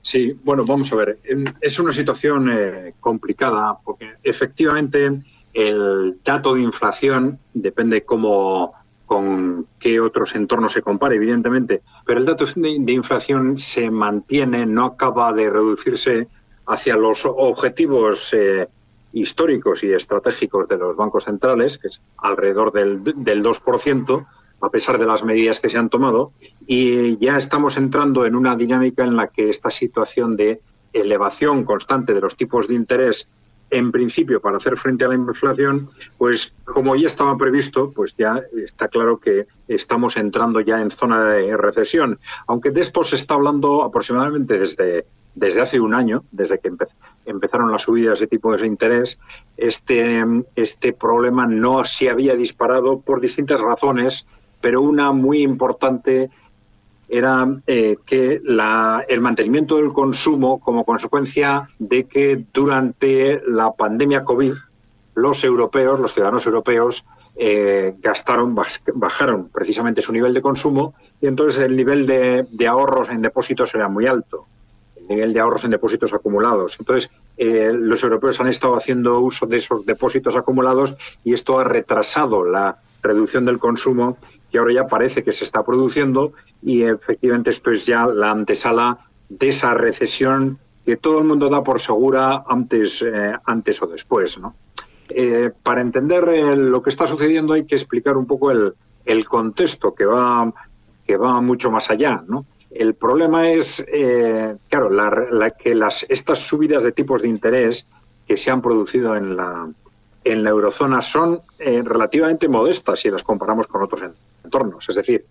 Sí, bueno, vamos a ver. Es una situación eh, complicada porque efectivamente el dato de inflación depende cómo con qué otros entornos se compare, evidentemente, pero el dato de, inflación se mantiene, no acaba de reducirse hacia los objetivos eh, históricos y estratégicos de los bancos centrales, que es alrededor del, del 2%, a pesar de las medidas que se han tomado, y ya estamos entrando en una dinámica en la que esta situación de elevación constante de los tipos de interés en principio para hacer frente a la inflación, pues como ya estaba previsto, pues ya está claro que estamos entrando ya en zona de recesión. Aunque de esto se está hablando aproximadamente desde, desde hace un año, desde que empezaron las subidas de tipos de interés, este, este problema no se había disparado por distintas razones, pero una muy importante era eh, que la, el mantenimiento del consumo como consecuencia de que durante la pandemia COVID los europeos, los ciudadanos europeos, eh, gastaron, bajaron precisamente su nivel de consumo y entonces el nivel de, de, ahorros en depósitos era muy alto, nivel de ahorros en depósitos acumulados. Entonces eh, los europeos han estado haciendo uso de esos depósitos acumulados y esto ha retrasado la reducción del consumo que ahora ya parece que se está produciendo y efectivamente esto es ya la antesala de esa recesión que todo el mundo da por segura antes, eh, antes o después. Eh, para entender lo que está sucediendo hay que explicar un poco el, el contexto que va, que va mucho más allá. ¿no? El problema es, claro, la, que las, estas subidas de tipos de interés que se han producido en la, en la eurozona son relativamente modestas si las comparamos con otros entornos. Es decir,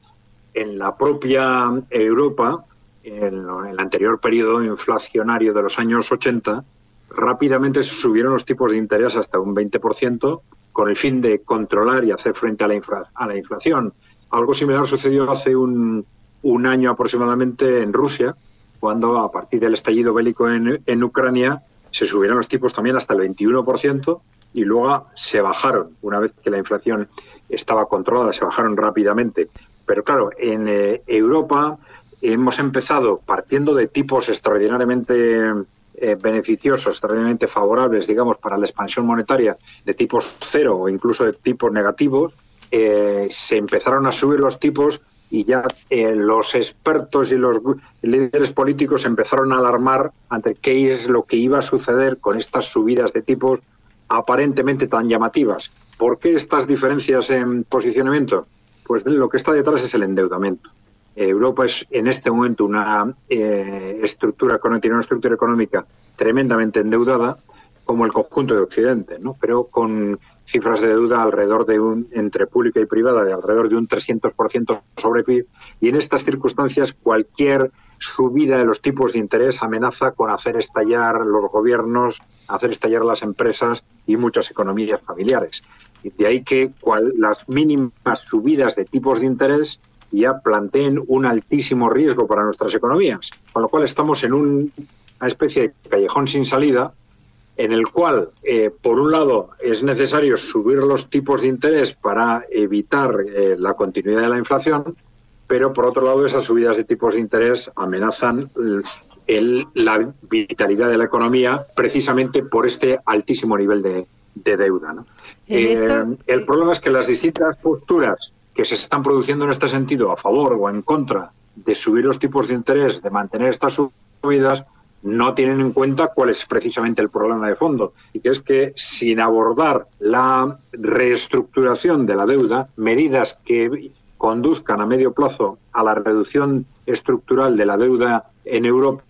en la propia Europa, en el anterior periodo inflacionario de los años 80, rápidamente se subieron los tipos de interés hasta un 20% con el fin de controlar y hacer frente a la, a la inflación. Algo similar sucedió hace un, un, año aproximadamente en Rusia, cuando a partir del estallido bélico en, en Ucrania se subieron los tipos también hasta el 21% y luego se bajaron una vez que la inflación estaba controlada, se bajaron rápidamente. Pero claro, en eh, Europa hemos empezado partiendo de tipos extraordinariamente eh, beneficiosos, extraordinariamente favorables, digamos, para la expansión monetaria de tipos cero o incluso de tipos negativos, eh, se empezaron a subir los tipos y ya los expertos y los líderes políticos empezaron a alarmar ante qué es lo que iba a suceder con estas subidas de tipos aparentemente tan llamativas. ¿Por qué estas diferencias en posicionamiento? Pues lo que está detrás es el endeudamiento. Europa es en este momento una eh, estructura tiene una estructura económica tremendamente endeudada, como el conjunto de Occidente, ¿no? pero con cifras de deuda alrededor de un, entre pública y privada, de alrededor de un 300% sobre PIB. Y en estas circunstancias, cualquier subida de los tipos de interés amenaza con hacer estallar los gobiernos, hacer estallar las empresas y muchas economías familiares. Y de ahí que las mínimas subidas de tipos de interés ya planteen un altísimo riesgo para nuestras economías. Con lo cual estamos en una especie de callejón sin salida en el cual, eh, por un lado, es necesario subir los tipos de interés para evitar eh, la continuidad de la inflación, pero por otro lado esas subidas de tipos de interés amenazan la vitalidad de la economía precisamente por este altísimo nivel de, deuda. Eh, el problema es que las distintas posturas que se están produciendo en este sentido a favor o en contra de subir los tipos de interés, de mantener estas subidas, no tienen en cuenta cuál es precisamente el problema de fondo, y que es que sin abordar la reestructuración de la deuda, medidas que conduzcan a medio plazo a la reducción estructural de la deuda en Europa,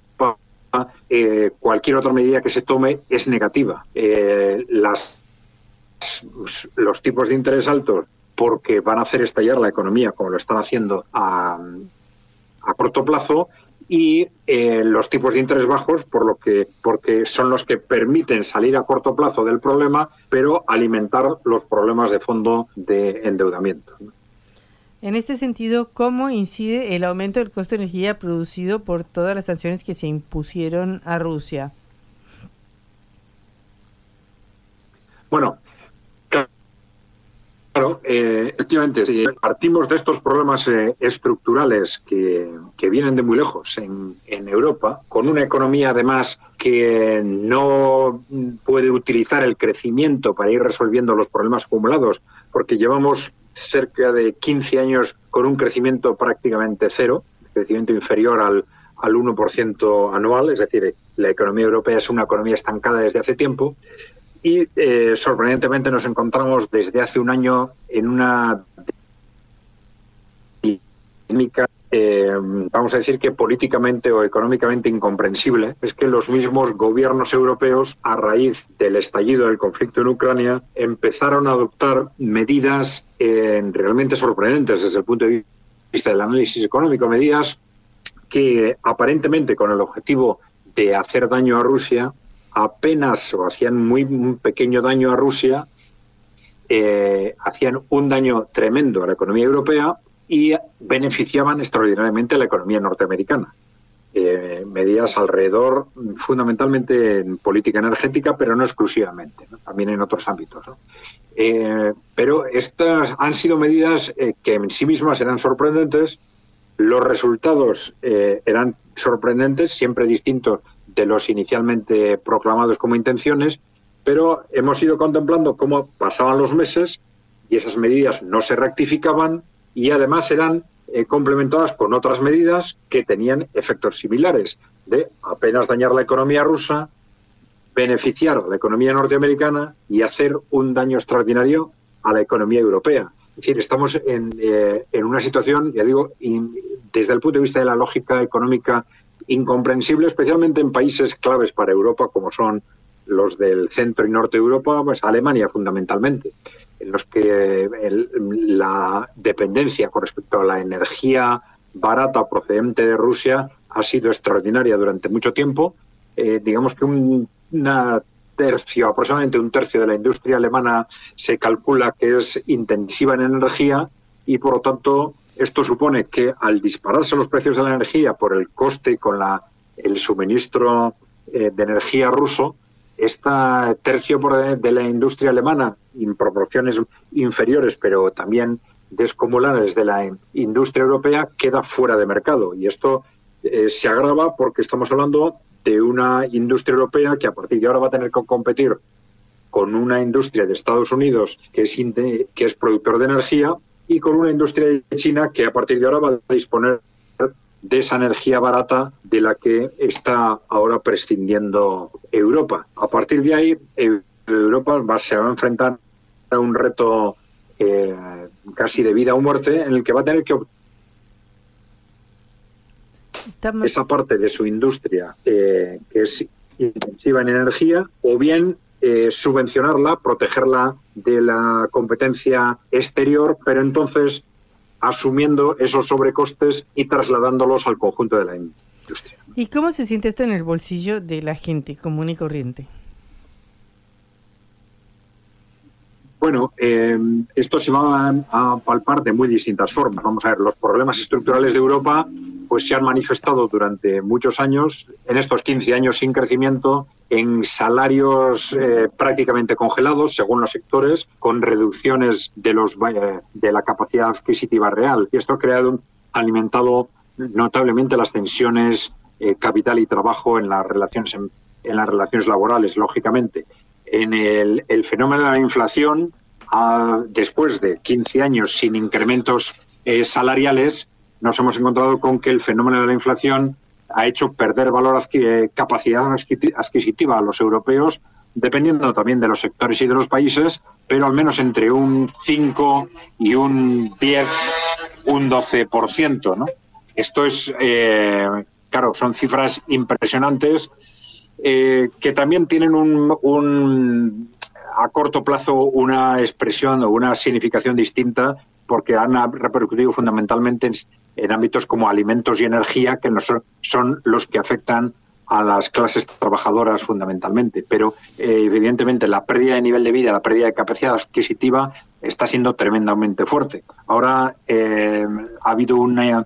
eh, cualquier otra medida que se tome es negativa. Eh, las, los tipos de interés altos, porque van a hacer estallar la economía, como lo están haciendo a, a corto plazo, y eh, los tipos de interés bajos por lo que porque son los que permiten salir a corto plazo del problema pero alimentar los problemas de fondo de endeudamiento en este sentido, ¿cómo incide el aumento del costo de energía producido por todas las sanciones que se impusieron a Rusia? Bueno, Claro, eh, efectivamente, si partimos de estos problemas eh, estructurales que, vienen de muy lejos en, Europa, con una economía además que no puede utilizar el crecimiento para ir resolviendo los problemas acumulados, porque llevamos cerca de 15 años con un crecimiento prácticamente cero, crecimiento inferior al, al 1% anual, es decir, la economía europea es una economía estancada desde hace tiempo, y eh, sorprendentemente nos encontramos desde hace un año en una dinámica, eh, vamos a decir que políticamente o económicamente incomprensible, es que los mismos gobiernos europeos, a raíz del estallido del conflicto en Ucrania, empezaron a adoptar medidas eh, realmente sorprendentes desde el punto de vista del análisis económico, medidas que aparentemente con el objetivo de hacer daño a Rusia apenas o hacían muy pequeño daño a Rusia, eh, hacían un daño tremendo a la economía europea y beneficiaban extraordinariamente a la economía norteamericana. Eh, medidas alrededor, fundamentalmente en política energética, pero no exclusivamente, también en otros ámbitos. Eh, pero estas han sido medidas que en sí mismas eran sorprendentes, los resultados eran sorprendentes, siempre distintos de los inicialmente proclamados como intenciones, pero hemos ido contemplando cómo pasaban los meses y esas medidas no se rectificaban y además eran eh, complementadas con otras medidas que tenían efectos similares de apenas dañar la economía rusa, beneficiar a la economía norteamericana y hacer un daño extraordinario a la economía europea. Es decir, estamos en, eh, en una situación, ya digo, desde el punto de vista de la lógica económica incomprensible, especialmente en países claves para Europa, como son los del centro y norte de Europa, pues Alemania fundamentalmente, en los que la dependencia con respecto a la energía barata procedente de Rusia ha sido extraordinaria durante mucho tiempo. Eh, digamos que un tercio, aproximadamente un tercio de la industria alemana se calcula que es intensiva en energía y por lo tanto esto supone que al dispararse los precios de la energía por el coste con la, el suministro eh, de energía ruso, este tercio de la industria alemana, en proporciones inferiores, pero también descomunales de la industria europea, queda fuera de mercado. Y esto eh, se agrava porque estamos hablando de una industria europea que a partir de ahora va a tener que competir con una industria de Estados Unidos que es, que es productor de energía y con una industria china que a partir de ahora va a disponer de esa energía barata de la que está ahora prescindiendo Europa. A partir de ahí, Europa va, se va a enfrentar a un reto eh, casi de vida o muerte en el que va a tener que esa parte de su industria eh, que es intensiva en energía o bien eh, subvencionarla, protegerla de la competencia exterior, pero entonces asumiendo esos sobrecostes y trasladándolos al conjunto de la industria. ¿Y cómo se siente esto en el bolsillo de la gente común y corriente? Bueno, eh, esto se va a, palpar de muy distintas formas. Vamos a ver, los problemas estructurales de Europa pues se han manifestado durante muchos años, en estos 15 años sin crecimiento, en salarios eh, prácticamente congelados, según los sectores, con reducciones de, los, eh, de la capacidad adquisitiva real. Y esto ha creado, alimentado notablemente las tensiones capital y trabajo en las relaciones en las relaciones laborales, lógicamente en el, fenómeno de la inflación, después de 15 años sin incrementos eh, salariales, nos hemos encontrado con que el fenómeno de la inflación ha hecho perder valor adqui- capacidad adquisi- adquisitiva a los europeos, dependiendo también de los sectores y de los países, pero al menos entre un 5 y un 10, un 12%. ¿no? Esto es, eh, claro, son cifras impresionantes eh, que también tienen un, un- a corto plazo una expresión o una significación distinta porque han repercutido fundamentalmente en, ámbitos como alimentos y energía, que no son, son los que afectan a las clases trabajadoras fundamentalmente. Pero eh, evidentemente la pérdida de nivel de vida, la pérdida de capacidad adquisitiva está siendo tremendamente fuerte. Ahora eh, ha habido una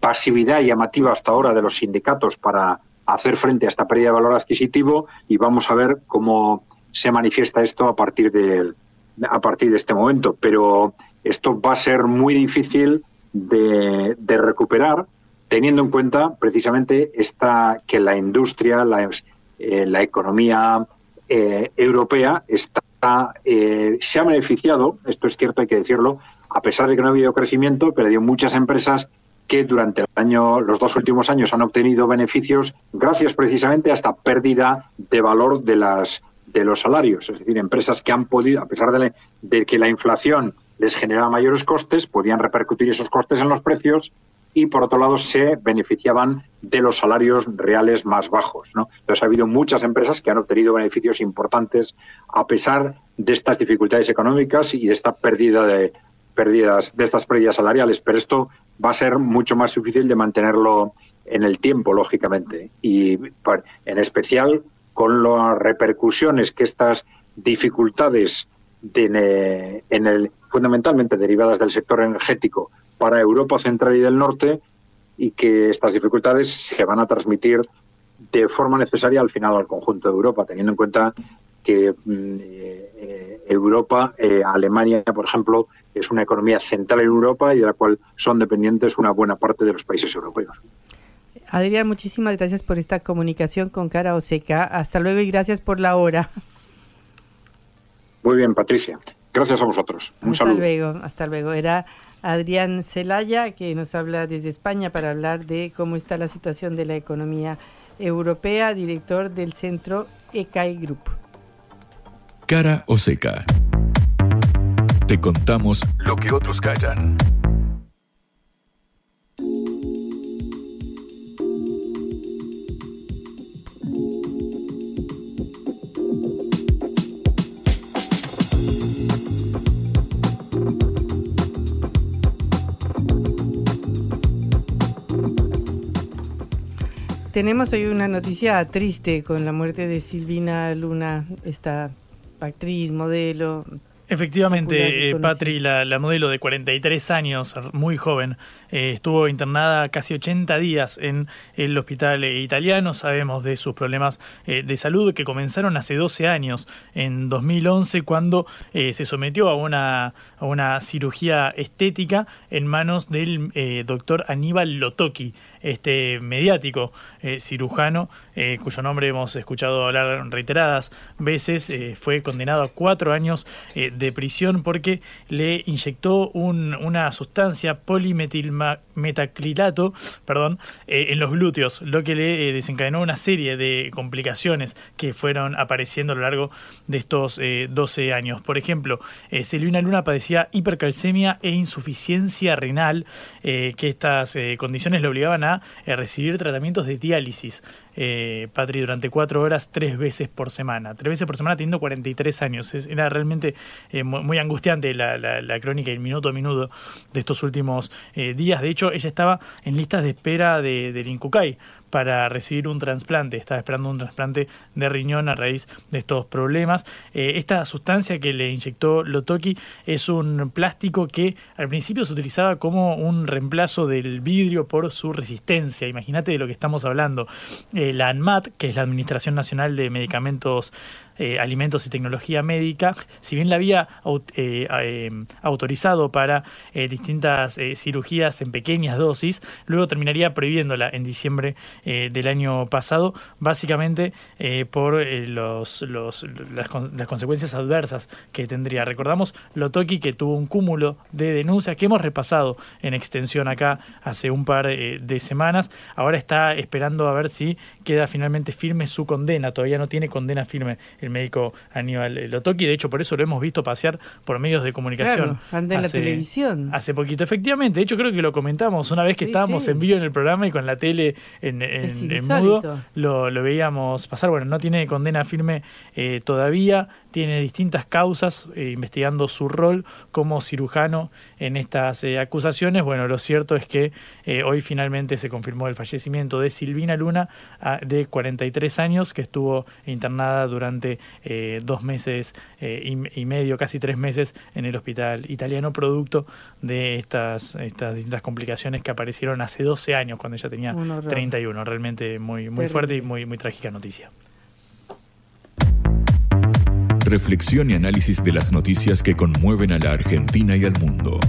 pasividad llamativa hasta ahora de los sindicatos para hacer frente a esta pérdida de valor adquisitivo y vamos a ver cómo se manifiesta esto a partir de, a partir de este momento. Pero esto va a ser muy difícil de, recuperar teniendo en cuenta precisamente esta que la industria, la, eh, la economía eh, europea está eh, se ha beneficiado, esto es cierto, hay que decirlo, a pesar de que no ha habido crecimiento, pero muchas empresas que durante el año, los dos últimos años han obtenido beneficios gracias precisamente a esta pérdida de valor de las de los salarios, es decir, empresas que han podido, a pesar de, que la inflación les genera mayores costes, podían repercutir esos costes en los precios y por otro lado se beneficiaban de los salarios reales más bajos. ¿no? Entonces ha habido muchas empresas que han obtenido beneficios importantes a pesar de estas dificultades económicas y de esta pérdida de pérdidas, de estas pérdidas salariales, pero esto va a ser mucho más difícil de mantenerlo en el tiempo, lógicamente, y en especial con las repercusiones que estas dificultades de, en el, fundamentalmente derivadas del sector energético para Europa Central y del Norte y que estas dificultades se van a transmitir de forma necesaria al final al conjunto de Europa, teniendo en cuenta que eh, Europa, eh, Alemania, por ejemplo, es una economía central en Europa y de la cual son dependientes una buena parte de los países europeos. Adrián, muchísimas gracias por esta comunicación con Cara Oseca. Hasta luego y gracias por la hora. Muy bien, Patricia. Gracias a vosotros. Un hasta saludo. luego, hasta luego. Era Adrián Celaya que nos habla desde España para hablar de cómo está la situación de la economía europea, director del centro ECAI Group. Cara o seca. Te contamos lo que otros callan. Tenemos hoy una noticia triste con la muerte de Silvina Luna, esta actriz, modelo. Efectivamente, eh, Patri, la, la, modelo de 43 años, muy joven, eh, estuvo internada casi 80 días en el hospital eh, italiano. Sabemos de sus problemas eh, de salud que comenzaron hace 12 años, en 2011, cuando eh, se sometió a una, a una cirugía estética en manos del doctor Aníbal Lotoki, este mediático cirujano, cuyo nombre hemos escuchado hablar reiteradas veces, fue condenado a cuatro años de prisión porque le inyectó un, una sustancia polimetilmetacrilato perdón, eh, en los glúteos, lo que le eh, desencadenó una serie de complicaciones que fueron apareciendo a lo largo de estos eh, 12 años. Por ejemplo, eh, Silvina Luna padecía hipercalcemia e insuficiencia renal, que estas condiciones le obligaban a recibir tratamientos de diálisis. Eh, Patri, durante cuatro horas, tres veces por semana. Tres veces por semana teniendo 43 años. Era realmente eh, muy, angustiante la, la, crónica y el minuto a minuto de estos últimos eh, días. De hecho, ella estaba en listas de espera de, del Incucay para recibir un trasplante. Estaba esperando un trasplante de riñón a raíz de estos problemas. Eh, esta sustancia que le inyectó Lotoki es un plástico que al principio se utilizaba como un reemplazo del vidrio por su resistencia. Imagínate de lo que estamos hablando. Eh, la ANMAT, que es la Administración Nacional de Medicamentos eh, Alimentos y Tecnología Médica, si bien la había eh, eh, autorizado para distintas cirugías en pequeñas dosis, luego terminaría prohibiéndola en diciembre del año pasado, básicamente por los, los, las, consecuencias adversas que tendría. Recordamos Lotoki que tuvo un cúmulo de denuncias que hemos repasado en extensión acá hace un par de semanas. Ahora está esperando a ver si queda finalmente firme su condena. Todavía no tiene condena firme el médico Aníbal Lotoki. De hecho, por eso lo hemos visto pasear por medios de comunicación. Claro, en la televisión. Hace poquito, efectivamente. De hecho, creo que lo comentamos una vez que estábamos en vivo en el programa y con la tele en, en, mudo, lo, lo, veíamos pasar. Bueno, no tiene condena firme eh, todavía tiene distintas causas, eh, investigando su rol como cirujano en estas eh, acusaciones. Bueno, lo cierto es que hoy finalmente se confirmó el fallecimiento de Silvina Luna, ah, de 43 años, que estuvo internada durante dos meses y, medio, casi tres meses, en el hospital italiano, producto de estas, estas distintas complicaciones que aparecieron hace 12 años, cuando ella tenía 31. Realmente muy, muy fuerte y muy, muy trágica noticia reflexión y análisis de las noticias que conmueven a la Argentina y al mundo.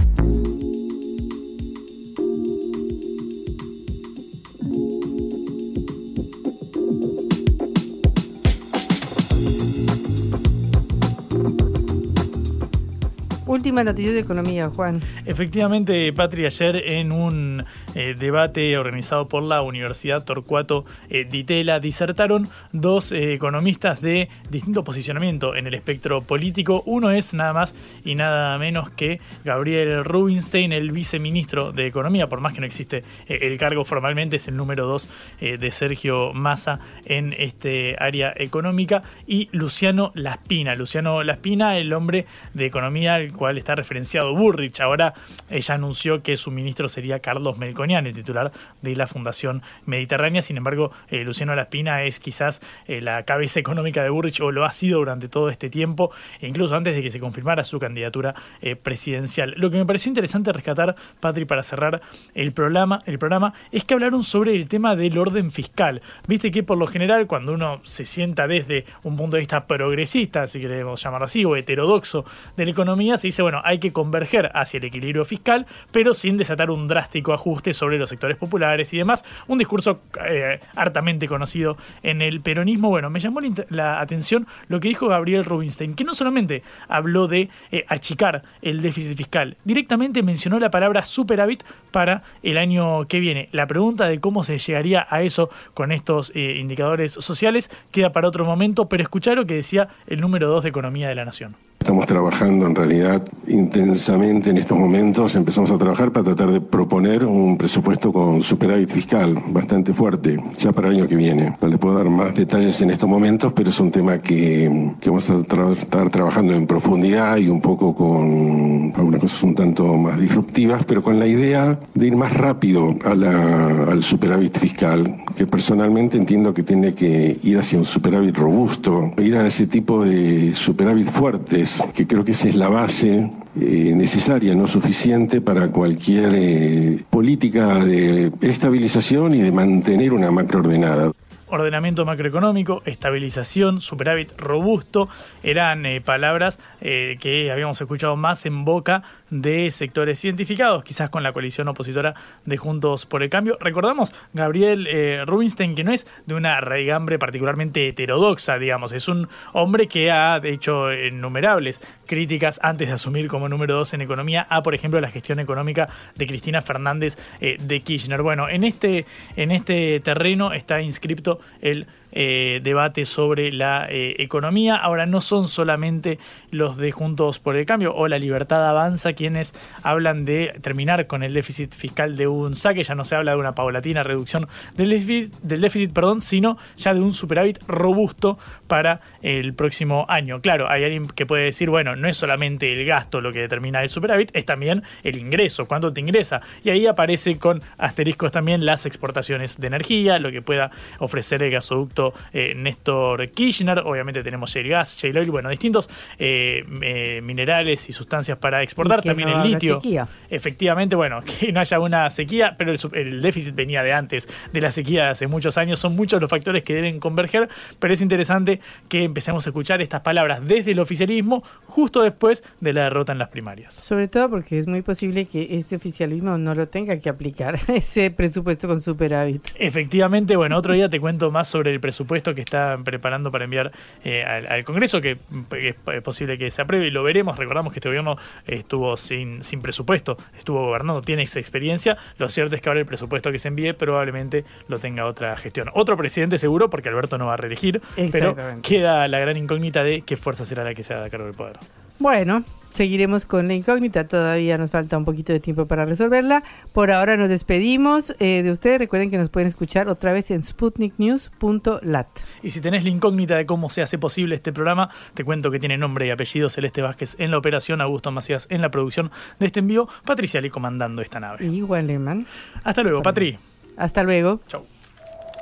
Última noticia de economía, Juan. Efectivamente, Patri, ayer en un eh, debate organizado por la Universidad Torcuato eh, Ditela disertaron dos eh, economistas de distinto posicionamiento en el espectro político. Uno es nada más y nada menos que Gabriel Rubinstein, el viceministro de Economía, por más que no existe el cargo formalmente, es el número dos de Sergio Massa en este área económica, y Luciano Laspina. Luciano Laspina, el hombre de Economía, cual está referenciado Burrich. Ahora ella anunció que su ministro sería Carlos Melconian, el titular de la Fundación Mediterránea. Sin embargo, eh, Luciano Laspina es quizás eh, la cabeza económica de Burrich o lo ha sido durante todo este tiempo, e incluso antes de que se confirmara su candidatura eh, presidencial. Lo que me pareció interesante rescatar, Patri, para cerrar el programa, el programa, es que hablaron sobre el tema del orden fiscal. Viste que por lo general, cuando uno se sienta desde un punto de vista progresista, si queremos llamarlo así, o heterodoxo de la economía, se dice, bueno, hay que converger hacia el equilibrio fiscal, pero sin desatar un drástico ajuste sobre los sectores populares y demás. Un discurso eh, hartamente conocido en el peronismo. Bueno, me llamó la atención lo que dijo Gabriel Rubinstein, que no solamente habló de eh, achicar el déficit fiscal, directamente mencionó la palabra superávit para el año que viene. La pregunta de cómo se llegaría a eso con estos eh, indicadores sociales queda para otro momento, pero escuchar lo que decía el número 2 de Economía de la Nación. Estamos trabajando en realidad intensamente en estos momentos. Empezamos a trabajar para tratar de proponer un presupuesto con superávit fiscal bastante fuerte, ya para el año que viene. No les puedo dar más detalles en estos momentos, pero es un tema que, que vamos a estar trabajando en profundidad y un poco con algunas cosas un tanto más disruptivas, pero con la idea de ir más rápido a la, al superávit fiscal, que personalmente entiendo que tiene que ir hacia un superávit robusto, ir a ese tipo de superávit fuertes que creo que esa es la base eh, necesaria, no suficiente para cualquier eh, política de estabilización y de mantener una macro ordenada. Ordenamiento macroeconómico, estabilización, superávit robusto, eran eh, palabras que habíamos escuchado más en boca de sectores identificados, quizás con la coalición opositora de Juntos por el Cambio. Recordamos, Gabriel eh, Rubinstein, que no es de una raigambre particularmente heterodoxa, digamos, es un hombre que ha hecho innumerables críticas antes de asumir como número dos en economía a, por ejemplo, la gestión económica de Cristina Fernández eh, de Kirchner. Bueno, en este, en este terreno está inscripto el eh, debate sobre la eh, economía. Ahora no son solamente los de Juntos por el Cambio o la Libertad Avanza quienes hablan de terminar con el déficit fiscal de un saque, ya no se habla de una paulatina reducción del déficit, perdón, sino ya de un superávit robusto para el próximo año. Claro, hay alguien que puede decir, bueno, no es solamente el gasto lo que determina el superávit, es también el ingreso, cuánto te ingresa. Y ahí aparece con asteriscos también las exportaciones de energía, lo que pueda ofrecer el gasoducto supuesto, eh, Néstor Kirchner. Obviamente tenemos shale gas, shale oil, bueno, distintos eh, minerales y sustancias para exportar. También el litio. Efectivamente, bueno, <laughs> que no haya una sequía, pero el, el, déficit venía de antes de la sequía de hace muchos años. Son muchos los factores que deben converger, pero es interesante que empecemos a escuchar estas palabras desde el oficialismo justo después de la derrota en las primarias. Sobre todo porque es muy posible que este oficialismo no lo tenga que aplicar, <laughs> ese presupuesto con superávit. Efectivamente, bueno, otro día te cuento más sobre el presupuesto que está preparando para enviar eh, al, al, Congreso, que, que, es posible que se apruebe y lo veremos. Recordamos que este gobierno estuvo sin, sin presupuesto, estuvo gobernando, tiene esa experiencia. Lo cierto es que ahora el presupuesto que se envíe probablemente lo tenga otra gestión. Otro presidente seguro, porque Alberto no va a reelegir, pero queda la gran incógnita de qué fuerza será la que se haga cargo del poder. Bueno, seguiremos con la incógnita. Todavía nos falta un poquito de tiempo para resolverla. Por ahora nos despedimos eh, de ustedes. Recuerden que nos pueden escuchar otra vez en sputniknews.lat. Y si tenés la incógnita de cómo se hace posible este programa, te cuento que tiene nombre y apellido Celeste Vázquez en la operación, Augusto Macías en la producción de este envío, Patricia Ali comandando esta nave. Igual, hermano. Hasta luego, Patri. Hasta luego. Chau.